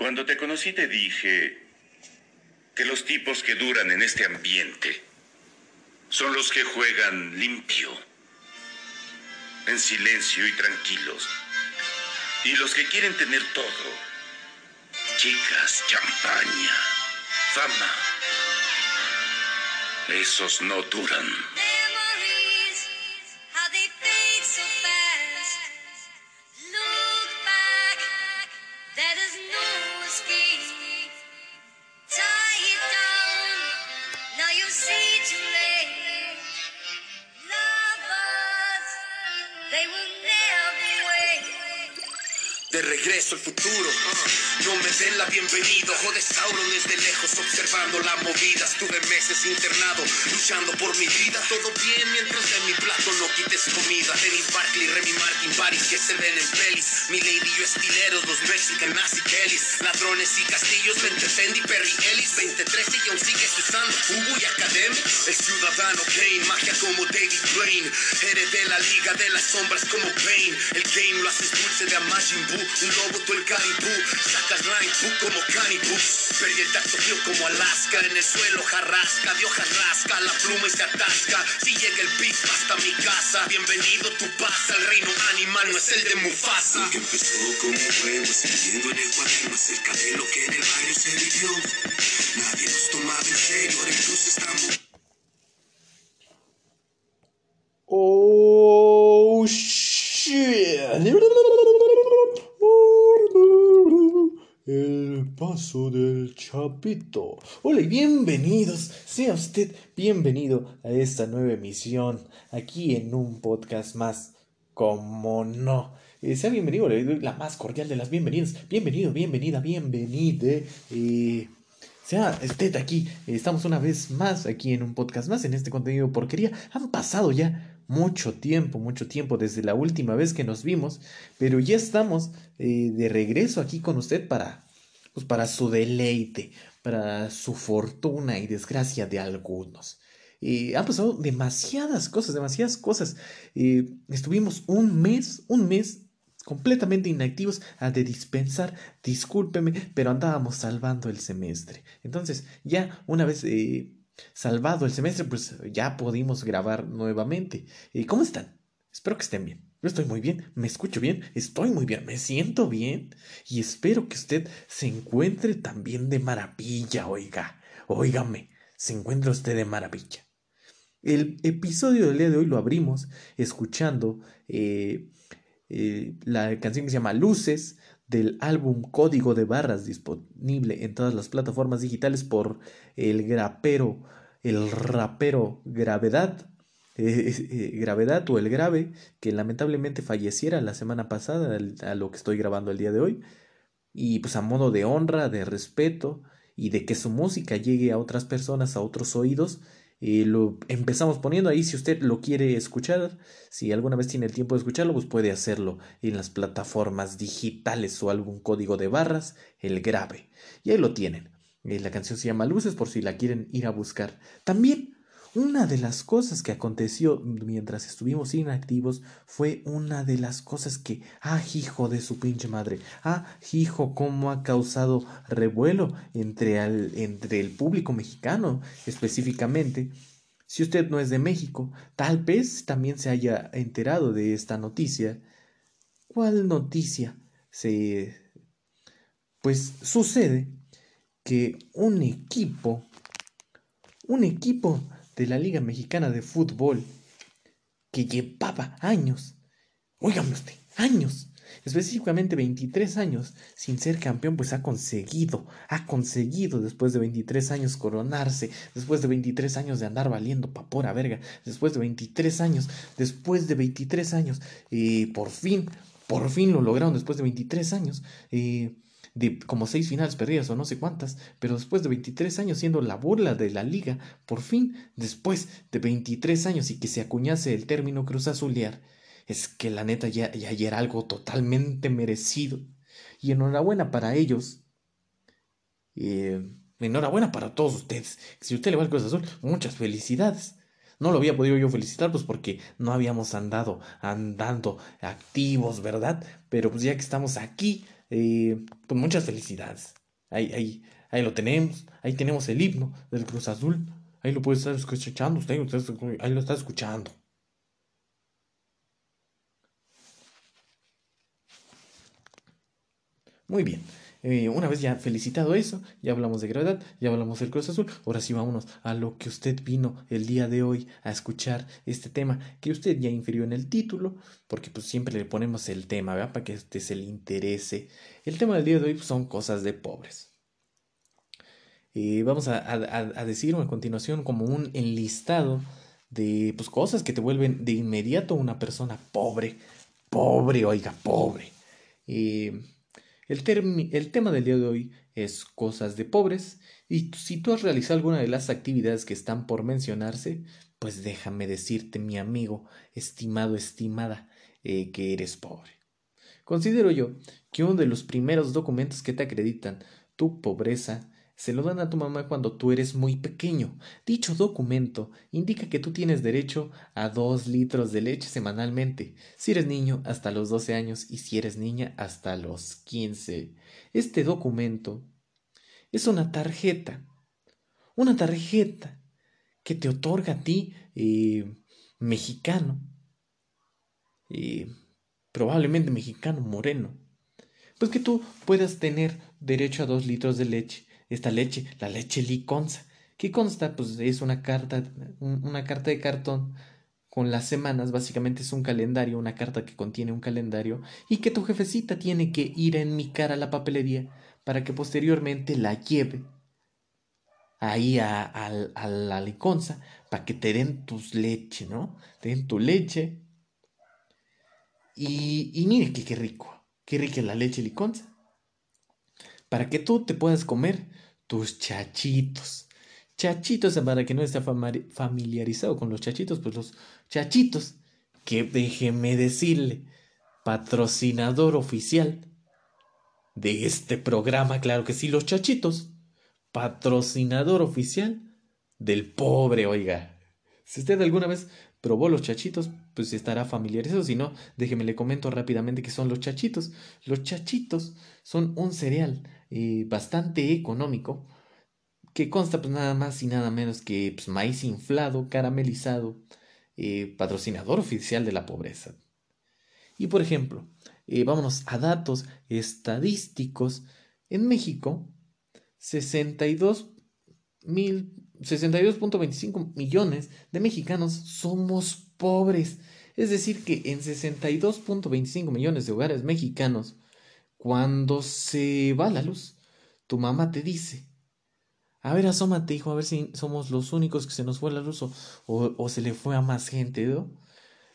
Cuando te conocí te dije que los tipos que duran en este ambiente son los que juegan limpio, en silencio y tranquilos. Y los que quieren tener todo, chicas, champaña, fama, esos no duran. Al futuro. no me den la bienvenida, ojo de Sauron desde lejos observando la movida. Estuve meses internado, luchando por mi vida. Todo bien mientras de mi plato no quites comida. Dennis Barkley, Remy Martin, Paris que se ven en pelis. Mi lady yo estileros, los Mexican Nazi Kellys. Ladrones y castillos, 20 Fendi, Perry Ellis. 2013 y aún sigues usando Hugo y Academy. El ciudadano Kane, magia como David Blaine. Liga de las sombras como Bane. El game lo haces dulce de Amajin Buu. Un lobo tú el caribú, sacas line como canibú. Perdí el tacto frío como Alaska, en el suelo jarrasca, de hojas rasca, la pluma y se atasca. Si llega el beat hasta mi casa, bienvenido tu paz al reino animal, no es el de Mufasa. Que empezó como juego, escribiendo en el cuaderno acerca de lo que en el barrio se vivió. Nadie nos tomaba en serio, ahora incluso estamos. Oh shit. El paso del chapito. Hola y bienvenidos. Sea usted bienvenido a esta nueva emisión aquí en un podcast más. Como no. Eh, sea bienvenido, le doy la más cordial de las bienvenidas. Bienvenido, bienvenida, bienvenide. Eh, sea usted aquí. Estamos una vez más aquí en un podcast más en este contenido porquería. Han pasado ya mucho tiempo, mucho tiempo desde la última vez que nos vimos, pero ya estamos eh, de regreso aquí con usted para, pues para su deleite, para su fortuna y desgracia de algunos. Eh, han pasado demasiadas cosas, demasiadas cosas. Eh, estuvimos un mes, un mes completamente inactivos a de dispensar, discúlpeme, pero andábamos salvando el semestre. Entonces, ya una vez salvado el semestre, pues ya pudimos grabar nuevamente. ¿Y cómo están? Espero que estén bien. Yo estoy muy bien, me escucho bien, estoy muy bien, me siento bien y espero que usted se encuentre también de maravilla, oiga, óigame, se encuentra usted de maravilla. El episodio del día de hoy lo abrimos escuchando eh, eh, la canción que se llama Luces del álbum Código de Barras disponible en todas las plataformas digitales por el grapero, el rapero Gravedad, eh, eh, Gravedad o el Grave, que lamentablemente falleciera la semana pasada a lo que estoy grabando el día de hoy. Y pues a modo de honra, de respeto y de que su música llegue a otras personas, a otros oídos, y lo empezamos poniendo ahí si usted lo quiere escuchar. Si alguna vez tiene el tiempo de escucharlo, pues puede hacerlo en las plataformas digitales o algún código de barras, el grave. Y ahí lo tienen. Eh, la canción se llama Luces por si la quieren ir a buscar. También una de las cosas que aconteció mientras estuvimos inactivos fue una de las cosas que, ah, hijo de su pinche madre, ah, hijo, cómo ha causado revuelo entre, entre el público mexicano específicamente. Si usted no es de México, tal vez también se haya enterado de esta noticia. ¿Cuál noticia? Se... Pues sucede que un equipo, un equipo de la Liga Mexicana de Fútbol que llevaba años, óigame usted, años, específicamente 23 años sin ser campeón, pues ha conseguido, ha conseguido después de 23 años coronarse, después de 23 años de andar valiendo pa' pura verga, después de 23 años, después de 23 años, eh, por fin, por fin lo lograron después de 23 años, eh, de como seis finales perdidas o no sé cuántas, pero después de 23 años siendo la burla de la liga, por fin, después de 23 años y que se acuñase el término Cruz Azulear, es que la neta ya, ya, era algo totalmente merecido. Y enhorabuena para ellos. Eh, enhorabuena para todos ustedes. Si usted le va al Cruz Azul, muchas felicidades. No lo había podido yo felicitar, pues porque no habíamos andado andando activos, ¿verdad? Pero pues ya que estamos aquí, eh, pues muchas felicidades. Ahí, ahí, ahí lo tenemos, ahí tenemos el himno del Cruz Azul, ahí lo puede estar escuchando usted, usted ahí lo está escuchando. Muy bien. Una vez ya felicitado eso, ya hablamos de gravedad, ya hablamos del Cruz Azul, ahora sí vámonos a lo que usted vino el día de hoy a escuchar este tema, que usted ya infirió en el título, porque pues siempre le ponemos el tema, ¿verdad? Para que este se le interese. El tema del día de hoy pues, son cosas de pobres. Eh, vamos a, a, decir a continuación como un enlistado de pues, cosas que te vuelven de inmediato una persona pobre, pobre, oiga, pobre. Eh, el, tema del día de hoy es cosas de pobres y si tú has realizado alguna de las actividades que están por mencionarse, pues déjame decirte, mi amigo, estimado, estimada, eh, que eres pobre. Considero yo que uno de los primeros documentos que te acreditan tu pobreza se lo dan a tu mamá cuando tú eres muy pequeño. Dicho documento indica que tú tienes derecho a dos litros de leche semanalmente, si eres niño hasta los 12 años y si eres niña hasta los 15. Este documento es una tarjeta, una tarjeta que te otorga a ti, eh, mexicano, eh, probablemente mexicano moreno, pues que tú puedas tener derecho a dos litros de leche esta leche, la leche liconza. ¿Qué consta? Pues es una carta, una carta de cartón con las semanas, básicamente es un calendario, una carta que contiene un calendario y que tu jefecita tiene que ir a enmicar a la papelería para que posteriormente la lleve ahí a, a la liconza para que te den tus leche, ¿no? Te den tu leche. Y, y mire que qué rico, qué rica la leche liconza. Para que tú te puedas comer tus chachitos. Chachitos, para que no esté familiarizado con los chachitos, pues los chachitos, que déjeme decirle, patrocinador oficial de este programa, claro que sí, los chachitos, patrocinador oficial del pobre, oiga. Si usted alguna vez probó los chachitos, pues estará familiarizado. Si no, déjeme le comento rápidamente que son los chachitos. Los chachitos son un cereal bastante económico que consta pues nada más y nada menos que pues, maíz inflado, caramelizado, eh, patrocinador oficial de la pobreza. Y por ejemplo, eh, vámonos a datos estadísticos. En México, 62 62.25 millones de mexicanos somos pobres. Es decir, que en 62.25 millones de hogares mexicanos cuando se va la luz, tu mamá te dice, a ver, asómate, hijo, a ver si somos los únicos que se nos fue la luz o, se le fue a más gente, ¿no?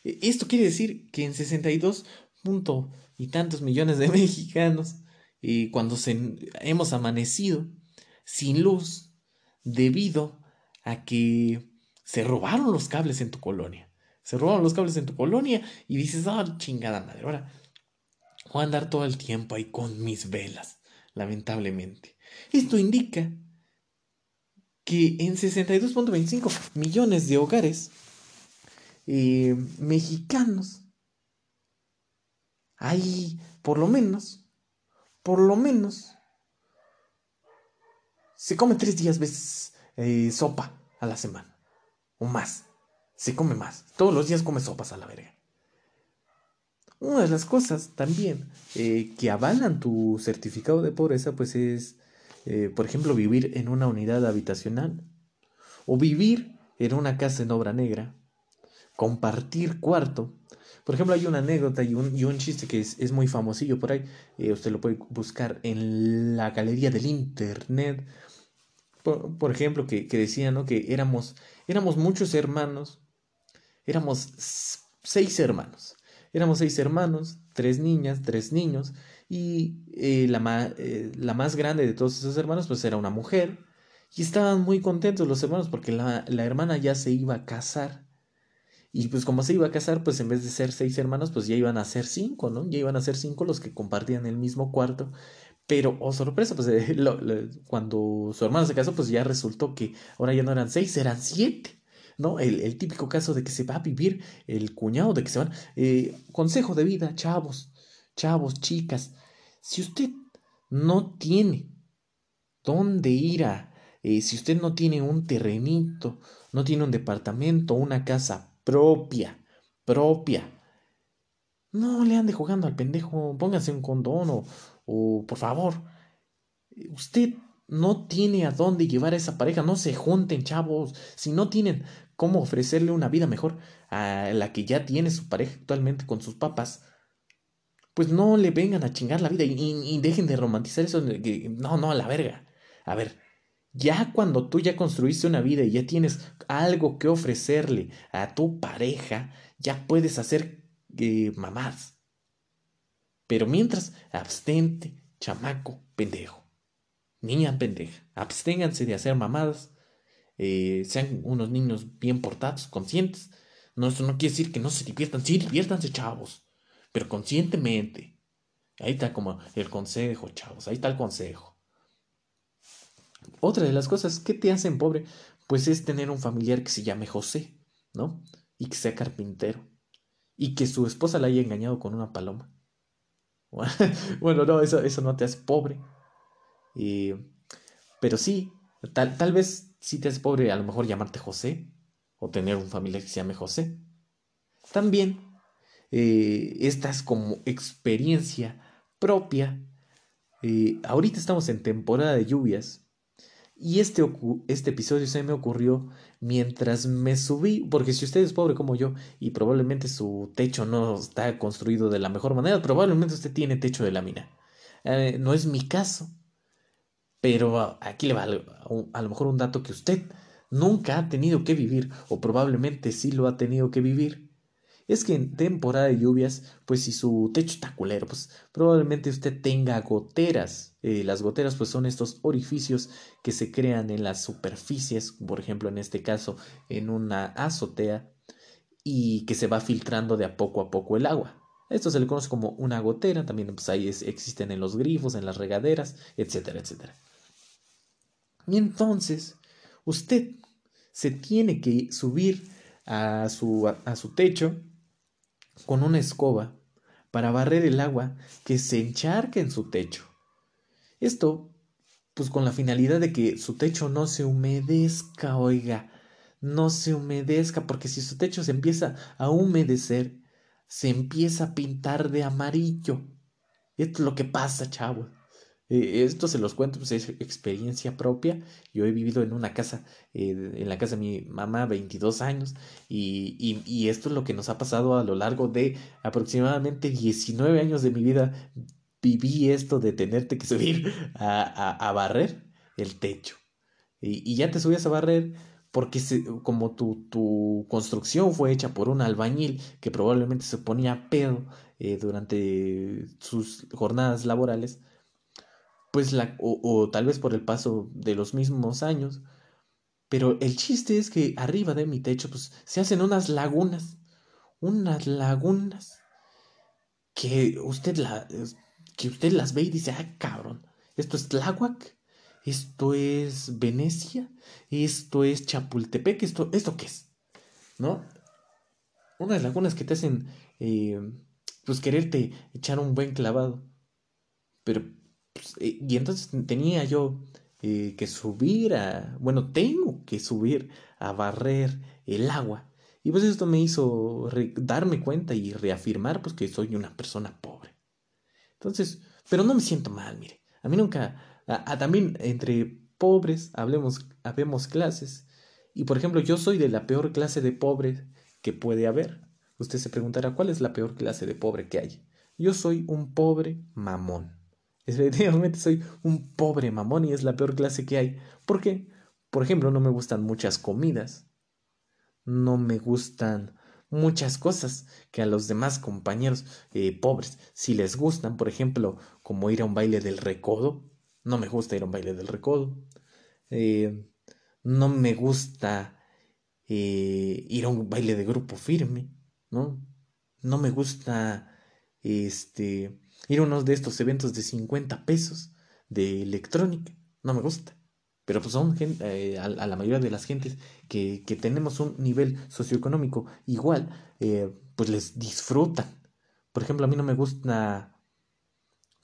E, esto quiere decir que en 62 punto y tantos millones de mexicanos, y cuando hemos amanecido sin luz debido a que se robaron los cables en tu colonia. Se robaron los cables en tu colonia y dices, ah, chingada madre, ahora Voy a andar todo el tiempo ahí con mis velas, lamentablemente. Esto indica que en 62.25 millones de hogares eh, mexicanos hay por lo menos, por lo menos, se come tres días veces eh, sopa a la semana, o más, se come más, todos los días come sopas a la verga. Una de las cosas también eh, que avalan tu certificado de pobreza, pues es, eh, por ejemplo, vivir en una unidad habitacional o vivir en una casa en obra negra, compartir cuarto. Por ejemplo, hay una anécdota y un, y un chiste que es, muy famosillo por ahí. Eh, usted lo puede buscar en la galería del internet. Por, ejemplo, que, que decía ¿no? que éramos, éramos muchos hermanos. Éramos seis hermanos. Éramos seis hermanos, tres niñas, tres niños, y eh, la, eh, la, más grande de todos esos hermanos pues era una mujer, y estaban muy contentos los hermanos porque la, la hermana ya se iba a casar. Y pues como se iba a casar, pues en vez de ser seis hermanos, pues ya iban a ser cinco, ¿no? Ya iban a ser cinco los que compartían el mismo cuarto. Pero, oh sorpresa, pues cuando su hermana se casó, pues ya resultó que ahora ya no eran seis, eran siete. ¿No? El, típico caso de que se va a vivir el cuñado, de que se van. Eh, consejo de vida, chavos, chavos, chicas. Si usted no tiene dónde ir a, eh, si usted no tiene un terrenito, no tiene un departamento, una casa propia, propia, no le ande jugando al pendejo, póngase un condón o por favor, usted no tiene a dónde llevar a esa pareja, no se junten chavos, si no tienen cómo ofrecerle una vida mejor a la que ya tiene su pareja actualmente con sus papás, pues no le vengan a chingar la vida y, dejen de romantizar eso. No, no, a la verga. A ver, ya cuando tú ya construiste una vida y ya tienes algo que ofrecerle a tu pareja, ya puedes hacer eh, mamás. Pero mientras, abstente, chamaco, pendejo. Niña pendeja. Absténganse de hacer mamadas. Eh, sean unos niños bien portados, conscientes. No, eso no quiere decir que no se diviertan. Sí, diviértanse, chavos. Pero conscientemente. Ahí está como el consejo, chavos. Ahí está el consejo. Otra de las cosas que te hacen pobre, pues es tener un familiar que se llame José, ¿no? Y que sea carpintero. Y que su esposa la haya engañado con una paloma. bueno, no, eso, eso no te hace pobre. Pero sí, tal, tal vez si te hace pobre a lo mejor llamarte José o tener un familiar que se llame José. También eh, esta es como experiencia propia. Eh, ahorita estamos en temporada de lluvias y este, este episodio se me ocurrió mientras me subí, porque si usted es pobre como yo y probablemente su techo no está construido de la mejor manera, probablemente usted tiene techo de lámina. Eh, no es mi caso, pero aquí le va a lo mejor un dato que usted nunca ha tenido que vivir, o probablemente sí lo ha tenido que vivir, es que en temporada de lluvias, pues si su techo está culero, pues probablemente usted tenga goteras. Eh, las goteras pues son estos orificios que se crean en las superficies, por ejemplo en este caso en una azotea, y que se va filtrando de a poco a poco el agua. Esto se le conoce como una gotera, también pues ahí existen en los grifos, en las regaderas, etcétera, etcétera. Y entonces, usted se tiene que subir a su, a su techo con una escoba para barrer el agua que se encharca en su techo. Esto, pues con la finalidad de que su techo no se humedezca, oiga, no se humedezca, porque si su techo se empieza a humedecer, se empieza a pintar de amarillo. Esto es lo que pasa, chavo. Eh, esto se los cuento, pues es experiencia propia. Yo he vivido en una casa, eh, en la casa de mi mamá, 22 años, y, y, esto es lo que nos ha pasado a lo largo de aproximadamente 19 años de mi vida. Viví esto de tenerte que subir a, a, barrer el techo. Y, y, ya te subías a barrer porque como tu, tu, construcción fue hecha por un albañil que probablemente se ponía pedo eh, durante sus jornadas laborales, pues la, o, tal vez por el paso de los mismos años, pero el chiste es que arriba de mi techo pues se hacen unas lagunas, unas lagunas que usted la que usted las ve y dice, "Ah, cabrón, esto es Tláhuac, esto es Venecia, esto es Chapultepec, esto esto qué es?" ¿No? Unas lagunas que te hacen eh, pues quererte echar un buen clavado. Pero pues, eh, y entonces tenía yo eh, que subir a, bueno, tengo que subir a barrer el agua. Y pues esto me hizo darme cuenta y reafirmar pues que soy una persona pobre. Entonces, pero no me siento mal, mire. A mí nunca, también entre pobres hablemos, habemos clases. Y por ejemplo, yo soy de la peor clase de pobre que puede haber. Usted se preguntará, ¿cuál es la peor clase de pobre que hay? Yo soy un pobre mamón. Efectivamente soy un pobre mamón y es la peor clase que hay. ¿Por qué? Por ejemplo, no me gustan muchas comidas. No me gustan muchas cosas que a los demás compañeros eh, pobres si les gustan. Por ejemplo, como ir a un baile del recodo. No me gusta ir a un baile del recodo. Eh, no me gusta eh, ir a un baile de grupo firme. ¿no? No me gusta este Ir a uno de estos eventos de 50 pesos de electrónica. No me gusta. Pero pues son eh, a, la mayoría de las gentes que, que tenemos un nivel socioeconómico igual, eh, pues les disfrutan. Por ejemplo, a mí no me gusta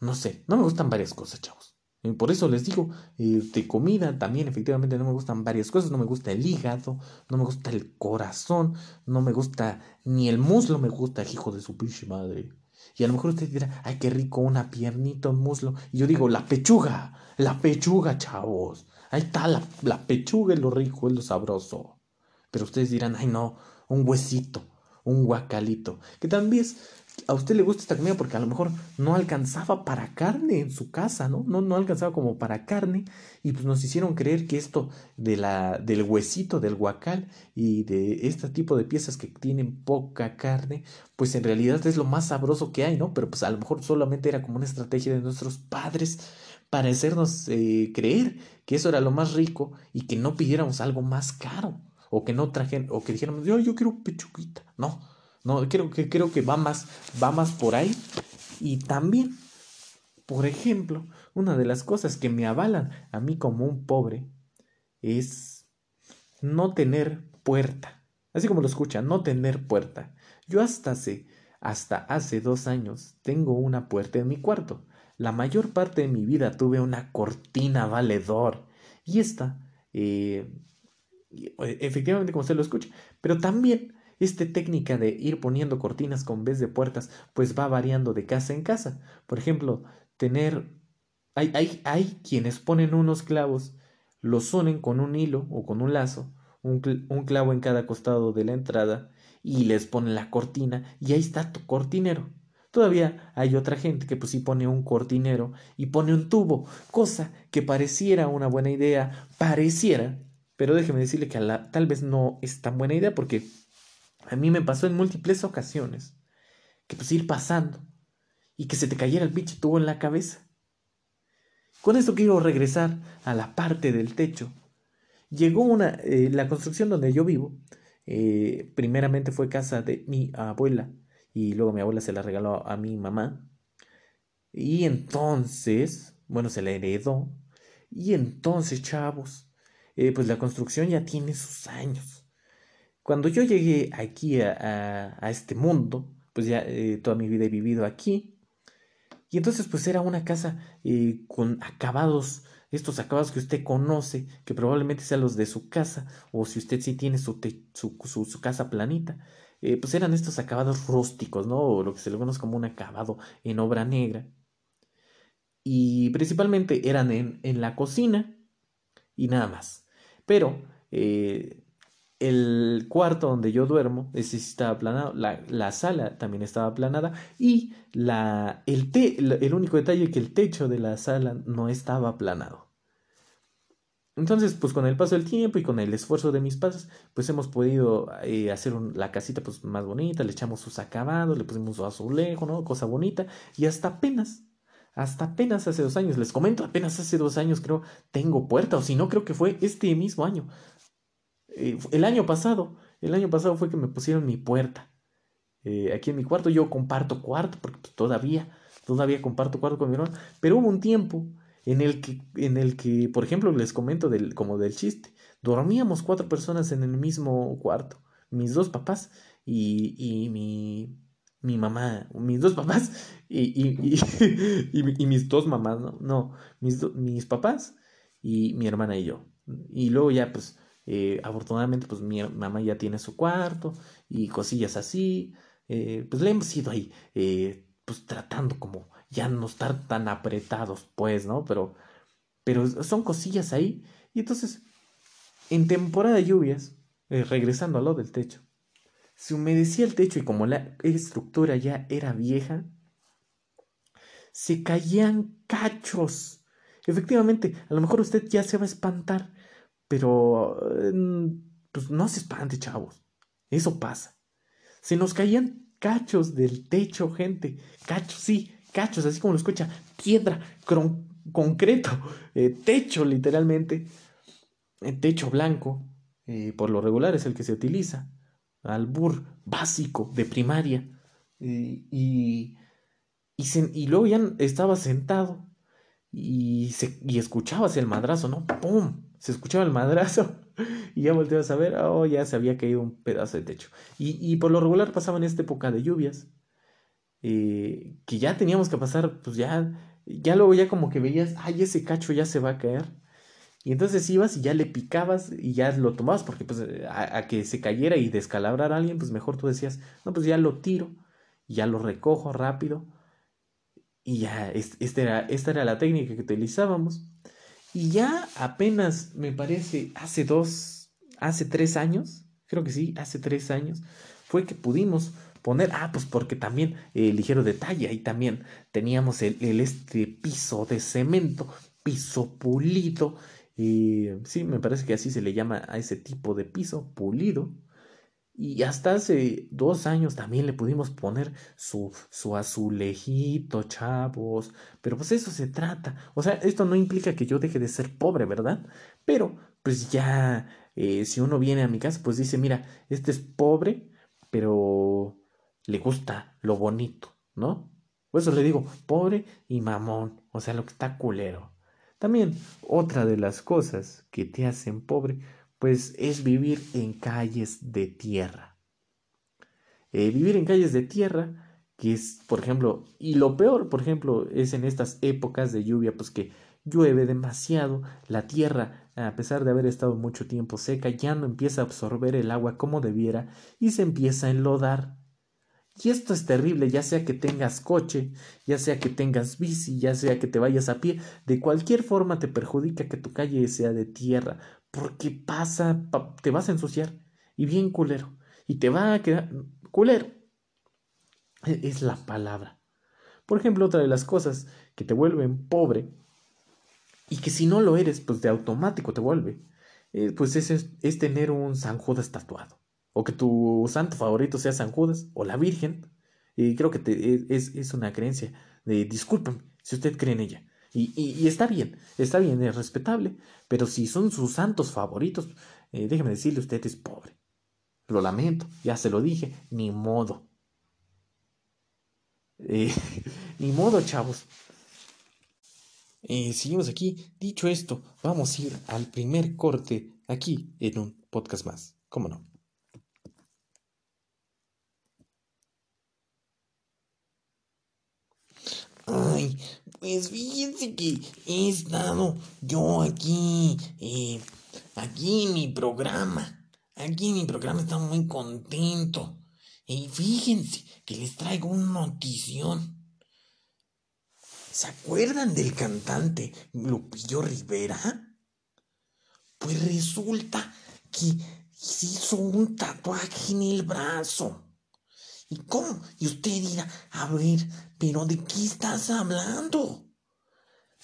No sé, no me gustan varias cosas, chavos. por eso les digo, eh, de comida también efectivamente no me gustan varias cosas. No me gusta el hígado, no me gusta el corazón, no me gusta ni el muslo, me gusta hijo de su pinche madre. Y a lo mejor usted dirá, ay, qué rico, una piernita, un muslo. Y yo digo, la pechuga, la pechuga, chavos. Ahí está, la, la pechuga es lo rico, es lo sabroso. Pero ustedes dirán, ay, no, un huesito, un guacalito. Que también a usted le gusta esta comida porque a lo mejor no alcanzaba para carne en su casa, ¿no? No, no alcanzaba como para carne. Y pues nos hicieron creer que esto de la, del huesito, del guacal y de este tipo de piezas que tienen poca carne, pues en realidad es lo más sabroso que hay, ¿no? Pero pues a lo mejor solamente era como una estrategia de nuestros padres para hacernos eh, creer que eso era lo más rico y que no pidiéramos algo más caro o que no trajeran o que dijéramos yo, yo quiero pechuguita no no creo que creo que va más va más por ahí. Y también por ejemplo una de las cosas que me avalan a mí como un pobre es no tener puerta. Así como lo escuchan no tener puerta. Yo hasta hace hasta hace dos años tengo una puerta en mi cuarto. La mayor parte de mi vida tuve una cortina valedor. Y esta, eh, eh, efectivamente como usted lo escucha, pero también esta técnica de ir poniendo cortinas con vez de puertas, pues va variando de casa en casa. Por ejemplo, tener, hay, hay, hay quienes ponen unos clavos, los unen con un hilo o con un lazo, un, un clavo en cada costado de la entrada y les ponen la cortina y ahí está tu cortinero. Todavía hay otra gente que pues sí pone un cortinero y pone un tubo, cosa que pareciera una buena idea, pareciera, pero déjeme decirle que tal vez no es tan buena idea porque a mí me pasó en múltiples ocasiones que pues ir pasando y que se te cayera el pinche tubo en la cabeza. Con esto quiero regresar a la parte del techo. Llegó una, eh, la construcción donde yo vivo, eh, primeramente fue casa de mi abuela, y luego mi abuela se la regaló a mi mamá. Y entonces, bueno, se la heredó. Y entonces, chavos, eh, pues la construcción ya tiene sus años. Cuando yo llegué aquí a, a, este mundo, pues ya eh, toda mi vida he vivido aquí. Y entonces pues era una casa eh, con acabados, estos acabados que usted conoce, que probablemente sean los de su casa, o si usted sí tiene su, su, su casa planita, eh, pues eran estos acabados rústicos, ¿no? O lo que se le conoce como un acabado en obra negra. Y principalmente eran en, en la cocina y nada más. Pero el cuarto donde yo duermo, ese estaba aplanado, la, la, sala también estaba aplanada y la, el, te, el único detalle es que el techo de la sala no estaba aplanado. Entonces, pues con el paso del tiempo y con el esfuerzo de mis padres, pues hemos podido eh, hacer la casita pues más bonita, le echamos sus acabados, le pusimos azulejo, ¿no? Cosa bonita. Y hasta apenas, hasta apenas hace dos años, les comento, apenas hace dos años creo, tengo puerta, o si no, creo que fue este mismo año. El año pasado, el año pasado fue que me pusieron mi puerta. Eh, aquí en mi cuarto, yo comparto cuarto, porque pues, todavía, todavía comparto cuarto con mi hermano, pero hubo un tiempo en el que, en el que por ejemplo, les comento del, como del chiste, dormíamos cuatro personas en el mismo cuarto, mis dos papás y, y mi, mi mamá, mis dos papás y, y, y, mis dos mamás, ¿no? No, mis, mis papás y mi hermana y yo. Y luego ya, pues, eh, afortunadamente, pues mi mamá ya tiene su cuarto y cosillas así. Eh, pues le hemos ido ahí, eh, pues tratando como ya no estar tan apretados, pues, ¿no? Pero, pero son cosillas ahí. Y entonces, en temporada de lluvias, regresando a lo del techo, se humedecía el techo y como la estructura ya era vieja, se caían cachos. Efectivamente, a lo mejor usted ya se va a espantar, pero mm, pues no se espante, chavos. Eso pasa. Se nos caían cachos del techo, gente. Cachos, sí, cachos, así como lo escucha, piedra, concreto, eh, techo literalmente, eh, techo blanco, eh, por lo regular es el que se utiliza, albur básico de primaria, y, y, y, luego ya estaba sentado y, se, y escuchabas el madrazo, ¿no? ¡Pum! Se escuchaba el madrazo y ya volteabas a ver, oh, ya se había caído un pedazo de techo. Y, y por lo regular pasaba en esta época de lluvias, eh, que ya teníamos que pasar, pues ya ya luego ya como que veías, ay, ese cacho ya se va a caer. Y entonces ibas y ya le picabas y ya lo tomabas, porque pues a, que se cayera y descalabrar a alguien, pues mejor tú decías, no, pues ya lo tiro, ya lo recojo rápido. Y ya, era, esta era la técnica que utilizábamos. Y ya apenas, me parece, hace dos, hace tres años, creo que sí, hace tres años, fue que pudimos poner, ah, pues porque también, eh, ligero detalle, ahí también teníamos el, el, este piso de cemento, piso pulido, y sí, me parece que así se le llama a ese tipo de piso, pulido. Y hasta hace dos años también le pudimos poner su, su azulejito, chavos. Pero pues eso se trata. O sea, esto no implica que yo deje de ser pobre, ¿verdad? Pero pues ya, eh, si uno viene a mi casa, pues dice, mira, este es pobre, pero le gusta lo bonito, ¿no? Por eso le digo, pobre y mamón. O sea, lo que está culero. También otra de las cosas que te hacen pobre, pues es vivir en calles de tierra. Eh, vivir en calles de tierra, que es, por ejemplo, y lo peor, por ejemplo, es en estas épocas de lluvia, pues que llueve demasiado, la tierra, a pesar de haber estado mucho tiempo seca, ya no empieza a absorber el agua como debiera y se empieza a enlodar. Y esto es terrible, ya sea que tengas coche, ya sea que tengas bici, ya sea que te vayas a pie, de cualquier forma te perjudica que tu calle sea de tierra, porque pasa, te vas a ensuciar, y bien culero, y te va a quedar culero. E, es la palabra. Por ejemplo, otra de las cosas que te vuelven pobre, y que si no lo eres, pues de automático te vuelve, eh, pues es, es tener un San Judas tatuado o que tu santo favorito sea San Judas o la Virgen, y creo que te, es, es, una creencia de disculpen si usted cree en ella. Y, y, está bien, está bien, es respetable, pero si son sus santos favoritos, eh, déjeme decirle, usted es pobre. Lo lamento, ya se lo dije, ni modo. Eh, ni modo, chavos. Eh, seguimos aquí. Dicho esto, vamos a ir al primer corte aquí en un podcast más. ¿Cómo no? Ay, pues fíjense que he estado yo aquí, eh, aquí en mi programa. Aquí en mi programa está muy contento. Y fíjense que les traigo una notición. ¿Se acuerdan del cantante Lupillo Rivera? Pues resulta que se hizo un tatuaje en el brazo. ¿Y cómo? Y usted dirá, a ver, pero ¿de qué estás hablando?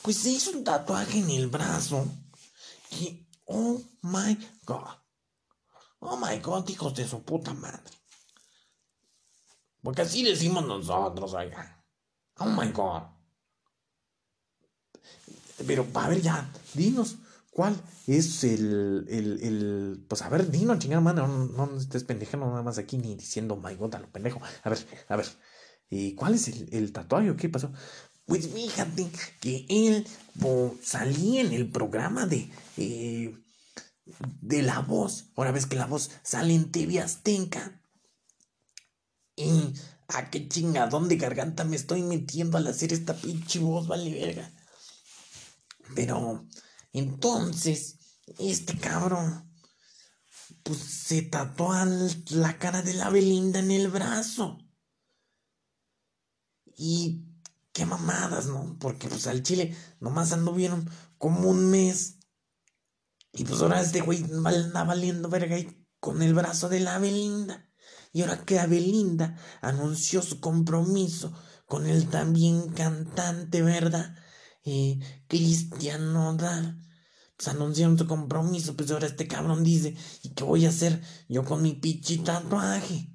Pues se hizo un tatuaje en el brazo. Y, oh my God. Oh my God, hijos de su puta madre. Porque así decimos nosotros, oiga. Oh my God. Pero, a ver, ya, dinos, ¿Cuál es el, el, el, pues a ver, dino, chingada madre, no, estés pendejando nada más aquí ni diciendo my god a lo pendejo. A ver, a ver, ¿y cuál es el, el tatuaje? ¿Qué pasó? Pues fíjate que él salía en el programa de, eh, de La Voz. Ahora ves que La Voz sale en TV Azteca. Y a qué chingadón de garganta me estoy metiendo al hacer esta pinche voz, vale verga. Pero entonces, este cabrón, pues se tatuó la cara de la Belinda en el brazo. Y qué mamadas, ¿no? Porque pues al chile nomás anduvieron como un mes. Y pues ahora este güey anda valiendo verga ahí con el brazo de la Belinda. Y ahora que Belinda anunció su compromiso con el también cantante, ¿verdad? Eh, Cristian Nodal pues anunciaron su compromiso, pues ahora este cabrón dice, ¿y qué voy a hacer yo con mi pinche tatuaje?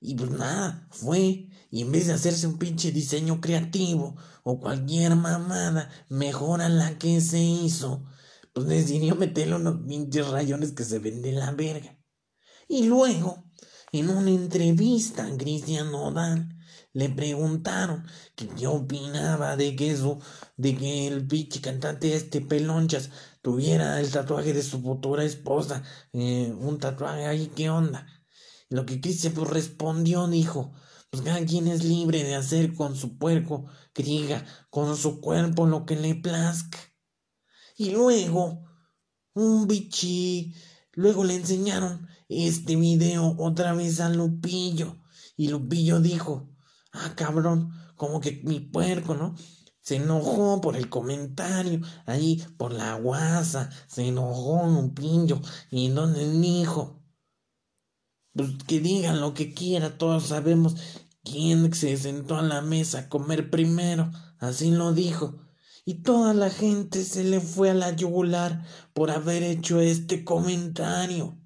Y pues nada, fue, y en vez de hacerse un pinche diseño creativo o cualquier mamada, mejor a la que se hizo, pues decidió meterle unos pinches rayones que se ven de la verga. Y luego, en una entrevista Cristian Nodal, le preguntaron que qué opinaba de que eso, de que el pinche cantante este Pelonchas tuviera el tatuaje de su futura esposa, eh, un tatuaje ahí, ¿qué onda? Lo que Cristian pues respondió, dijo, pues cada quien es libre de hacer con su puerco, que con su cuerpo lo que le plazca. Y luego, un bichi, luego le enseñaron este video otra vez a Lupillo. Y Lupillo dijo, ah, cabrón, como que mi puerco, ¿no? Se enojó por el comentario, ahí por la guasa, se enojó Lupillo. Y donde dijo, pues que digan lo que quiera, todos sabemos quién se sentó a la mesa a comer primero, así lo dijo. Y toda la gente se le fue a la yugular por haber hecho este comentario.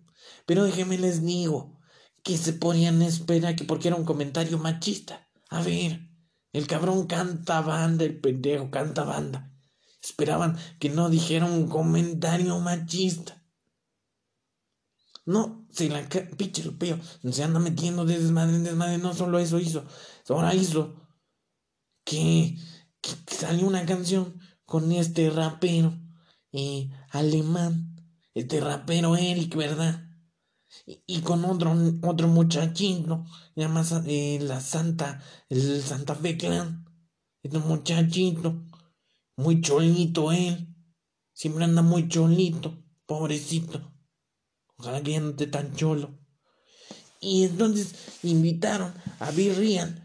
Pero déjenme les digo que se ponían a esperar que porque era un comentario machista. A ver, el cabrón canta banda, el pendejo canta banda. Esperaban que no dijera un comentario machista. No, se la pinche Lupeo se anda metiendo de desmadre en desmadre. No solo eso hizo, ahora hizo que, que salió una canción con este rapero eh, alemán, este rapero Eric, ¿verdad? Y, con otro, otro muchachito, llama eh, la Santa, el Santa Fe Clan, este muchachito, muy cholito él, siempre anda muy cholito, pobrecito. Ojalá que tan cholo. Y entonces invitaron a Bill Ryan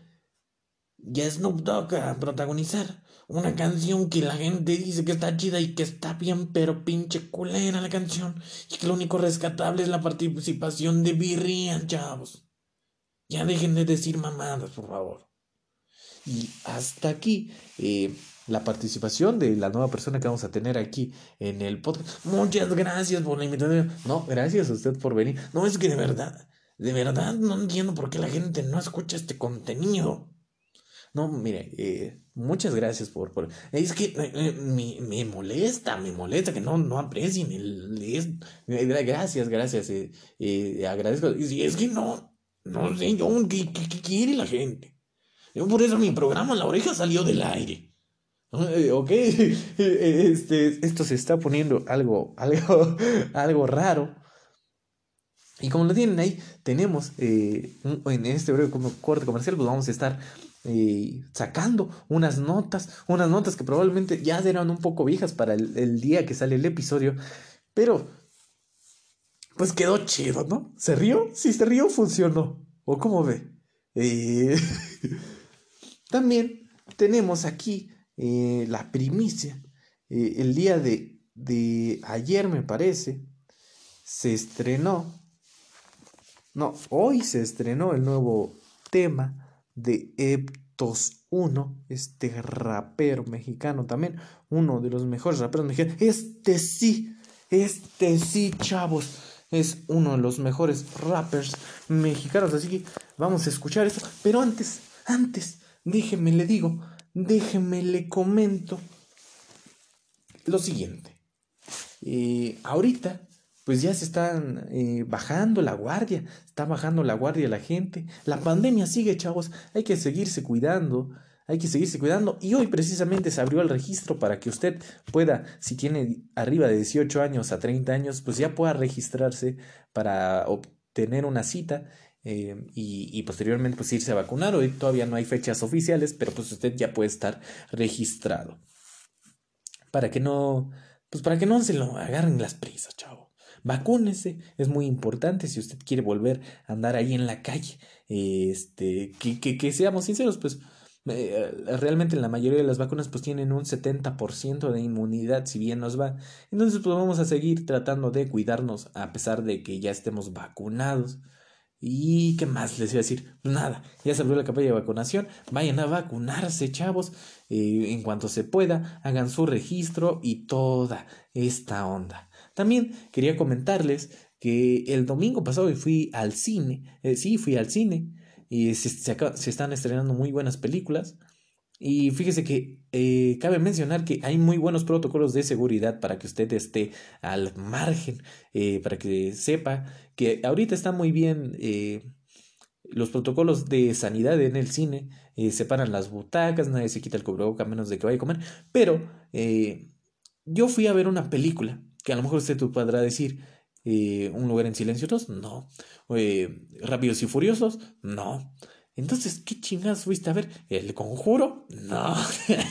y a Snoop Dogg a protagonizar una canción que la gente dice que está chida y que está bien, pero pinche culera la canción. Y que lo único rescatable es la participación de Bill Ryan, chavos. Ya dejen de decir mamadas, por favor. Y hasta aquí. Eh, la participación de la nueva persona que vamos a tener aquí en el podcast. Muchas gracias por la invitación. No, gracias a usted por venir. No, es que de verdad, de verdad no entiendo por qué la gente no escucha este contenido. No, mire, eh, muchas gracias por, por... Es que eh, eh, me, me, molesta, me molesta que no, no aprecien el... Es, gracias, gracias, agradezco. Y es que no, no sé yo, ¿qué, quiere la gente? Yo por eso mi programa La Oreja salió del aire. Eh, ok, este, esto se está poniendo algo, algo, algo raro. Y como lo tienen ahí, tenemos eh, en este breve corte comercial, pues vamos a estar eh, sacando unas notas, unas notas que probablemente ya eran un poco viejas para el, día que sale el episodio, pero pues quedó chido, ¿no? ¿Se rió? Si se rió, funcionó. ¿O cómo ve? también tenemos aquí eh, la primicia. Eh, el día de, de ayer, me parece, se estrenó. No, hoy se estrenó el nuevo tema de Eptos 1, este rapero mexicano también, uno de los mejores raperos mexicanos. Este sí, este sí, chavos, es uno de los mejores rappers mexicanos. Así que vamos a escuchar eso. Pero antes, antes, déjenme le digo déjeme le comento lo siguiente. Eh, ahorita, pues ya se están eh, bajando la guardia, está bajando la guardia la gente. La pandemia sigue, chavos, hay que seguirse cuidando, hay que seguirse cuidando. Y hoy precisamente se abrió el registro para que usted pueda, si tiene arriba de 18 años a 30 años, pues ya pueda registrarse para obtener una cita eh, y, posteriormente pues irse a vacunar. Hoy todavía no hay fechas oficiales, pero pues usted ya puede estar registrado. Para que no, pues para que no se lo agarren las prisas, chavo. Vacúnese, es muy importante si usted quiere volver a andar ahí en la calle. Este, que, que, que seamos sinceros, pues eh, realmente la mayoría de las vacunas pues tienen un 70% de inmunidad si bien nos va. Entonces pues vamos a seguir tratando de cuidarnos a pesar de que ya estemos vacunados. ¿Y qué más les iba a decir? Pues nada, ya se abrió la campaña de vacunación. Vayan a vacunarse, chavos. Eh, en cuanto se pueda, hagan su registro y toda esta onda. También quería comentarles que el domingo pasado fui al cine. Eh, sí, fui al cine. Y se, están estrenando muy buenas películas. Y fíjese que eh, cabe mencionar que hay muy buenos protocolos de seguridad para que usted esté al margen, eh, para que sepa que ahorita está muy bien los protocolos de sanidad en el cine, separan las butacas, nadie se quita el cubreboca a menos de que vaya a comer, pero yo fui a ver una película que a lo mejor usted podrá decir, Un lugar en silencio 2, no, Rápidos y Furiosos, no. Entonces, ¿qué chingados fuiste a ver? ¿El conjuro? No.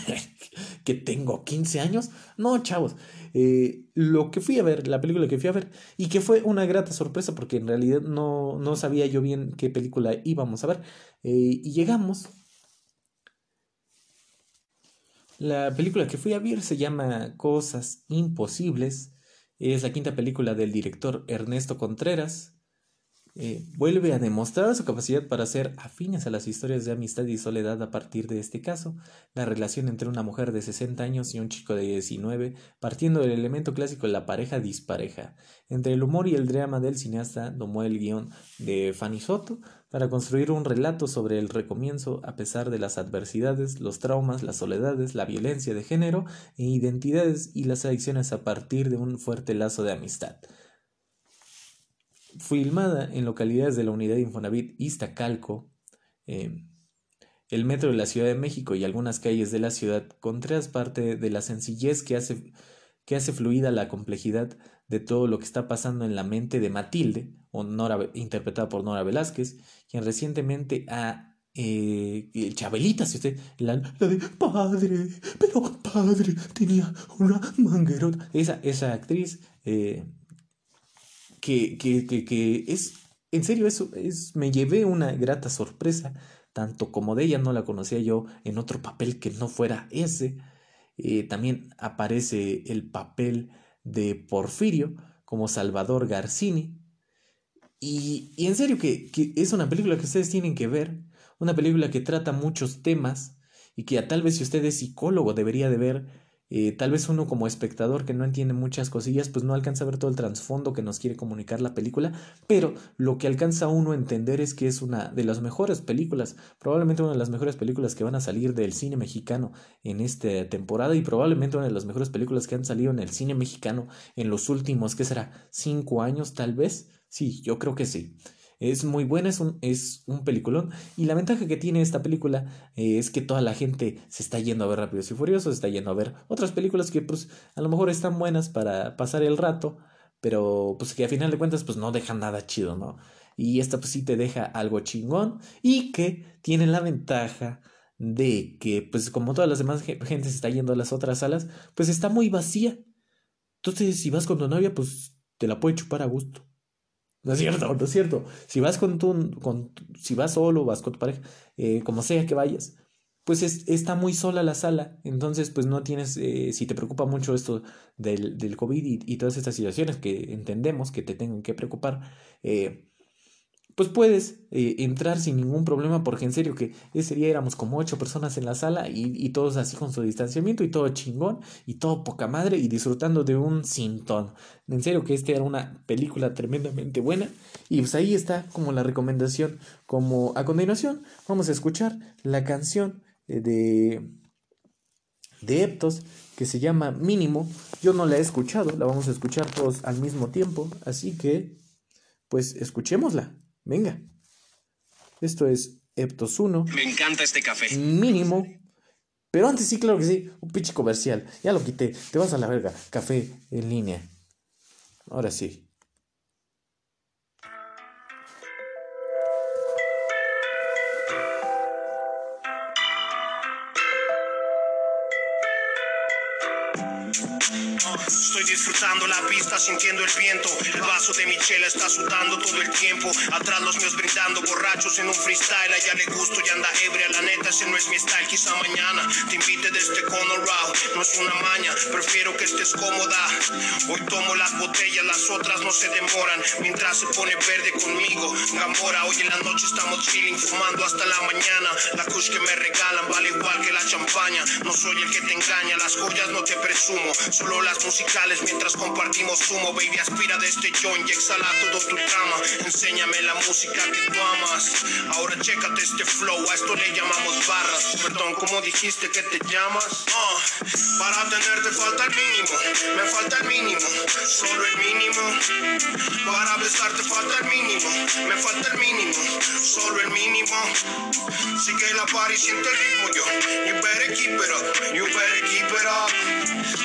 ¿Que tengo 15 años? No, chavos. Eh, lo que fui a ver, la película que fui a ver, y que fue una grata sorpresa porque en realidad no, no sabía yo bien qué película íbamos a ver. Eh, y llegamos. La película que fui a ver se llama Cosas Imposibles. Es la quinta película del director Ernesto Contreras. Eh, vuelve a demostrar su capacidad para ser afines a las historias de amistad y soledad a partir de este caso, la relación entre una mujer de 60 años y un chico de 19, partiendo del elemento clásico de la pareja dispareja. Entre el humor y el drama del cineasta tomó el guion de Fanny Soto para construir un relato sobre el recomienzo a pesar de las adversidades, los traumas, las soledades, la violencia de género e identidades y las adicciones a partir de un fuerte lazo de amistad. Filmada en localidades de la unidad Infonavit Iztacalco, eh, el metro de la Ciudad de México y algunas calles de la ciudad, contras parte de la sencillez que hace, que hace fluida la complejidad de todo lo que está pasando en la mente de Matilde, Nora, interpretada por Nora Velázquez, quien recientemente ha eh, Chabelita, si usted, la, de padre, pero padre, tenía una manguerota. Esa, esa actriz eh, que, que, que, es, en serio, eso es, me llevé una grata sorpresa, tanto como de ella no la conocía yo en otro papel que no fuera ese. Eh, también aparece el papel de Porfirio como Salvador Garcini. Y, en serio que, es una película que ustedes tienen que ver, una película que trata muchos temas y que tal vez si usted es psicólogo debería de ver eh, tal vez uno como espectador que no entiende muchas cosillas, pues no alcanza a ver todo el trasfondo que nos quiere comunicar la película, pero lo que alcanza uno a entender es que es una de las mejores películas, probablemente una de las mejores películas que van a salir del cine mexicano en esta temporada y probablemente una de las mejores películas que han salido en el cine mexicano en los últimos, ¿qué será? ¿Cinco años tal vez? Sí, yo creo que sí. Es muy buena, es un, es un peliculón. Y la ventaja que tiene esta película eh, es que toda la gente se está yendo a ver Rápidos y Furiosos, se está yendo a ver otras películas que pues a lo mejor están buenas para pasar el rato, pero pues que a final de cuentas pues no dejan nada chido, ¿no? Y esta pues sí te deja algo chingón y que tiene la ventaja de que pues como todas las demás gente se está yendo a las otras salas, pues está muy vacía. Entonces si vas con tu novia pues te la puede chupar a gusto. No es cierto, no es cierto. Si vas con tu, con, si vas solo, vas con tu pareja, eh, como sea que vayas, pues está muy sola la sala. Entonces, pues no tienes, eh, si te preocupa mucho esto del, del COVID y, y, todas estas situaciones que entendemos que te tengan que preocupar, eh, pues puedes eh, entrar sin ningún problema porque en serio que ese día éramos como ocho personas en la sala y, todos así con su distanciamiento y todo chingón y todo poca madre y disfrutando de un sintón. En serio que esta era una película tremendamente buena y pues ahí está como la recomendación. Como a continuación vamos a escuchar la canción eh, de, de Eptos que se llama Mínimo. Yo no la he escuchado, la vamos a escuchar todos al mismo tiempo, así que pues escuchémosla. Venga. Esto es Eptos 1. Me encanta este café. Mínimo. Pero antes sí, claro que sí. Un pinche comercial. Ya lo quité. Te vas a la verga. Café en línea. Ahora sí. Estoy disfrutando la pista, sintiendo el viento. El vaso de mi chela está sudando todo el tiempo. Atrás los míos brindando, borrachos en un freestyle. A le gusto y anda ebria. La neta, ese no es mi style. Quizá mañana te invite desde Colorado. No es una maña, prefiero que estés cómoda. Hoy tomo las botellas, las otras no se demoran. Mientras se pone verde conmigo. Gamora, hoy en la noche estamos chilling, fumando hasta la mañana. La kush que me regalan vale igual que la champaña. No soy el que te engaña, las joyas no te presumo. Solo las musicales mientras compartimos humo. Baby, aspira de este joint y exhala todo tu trama. Enséñame la música que tú amas. Ahora chécate este flow, a esto le llamamos barras. Perdón, ¿cómo dijiste que te llamas? Uh, para tenerte falta el mínimo, me falta el mínimo, solo el mínimo. Para besarte falta el mínimo, me falta el mínimo, solo el mínimo. Sigue la par y siente el ritmo yo. You better keep it up, you better keep it up.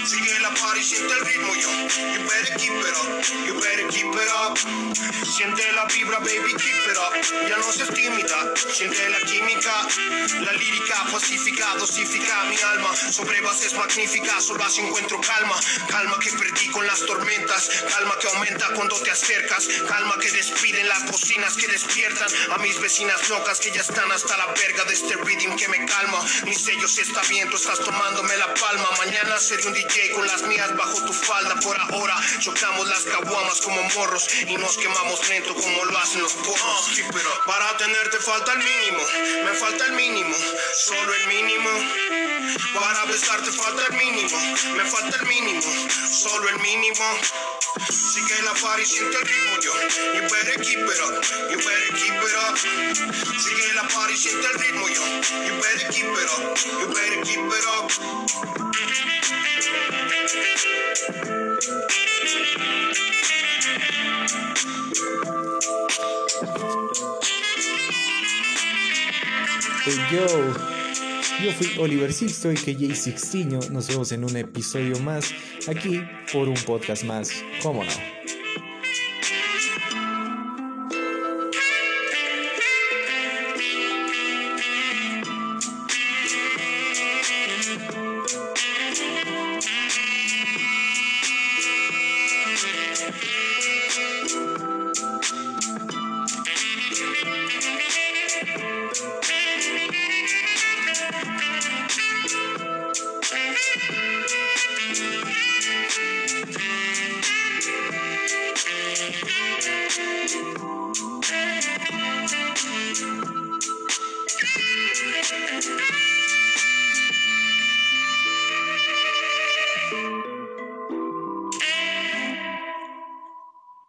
Sigue la par party, siente el ritmo yo. You better keep it up, you better keep it up. Siente la vibra, baby, keep it up. Ya no seas tímida, siente la química. La lírica pacífica, dosifica mi alma. Sobre bases magníficas, solo así encuentro calma. Calma que perdí con las tormentas. Calma que aumenta cuando te acercas. Calma que despiden las bocinas que despiertan a mis vecinas locas que ya están hasta la verga de este rhythm que me calma. Mi sello si está bien, tú estás tomándome la palma. Mañana seré un DJ con las mías bajo tu falda. Por ahora chocamos las caguamas como morros y nos quemamos lento como lo hacen los porros. pero para tenerte falta el mínimo, me falta el mínimo, solo el mínimo. Para besarte falta el mínimo, me falta el mínimo, solo el mínimo. Sigue la party, siente el ritmo yo. You better keep it up, you better keep it up. Sigue la party, siente el ritmo yo. You better keep it up, you better keep it up. Hey yo, yo fui Oliver Sixto y que Jay Sixtiño. Nos vemos en un episodio más aquí por un podcast más. ¿Cómo no?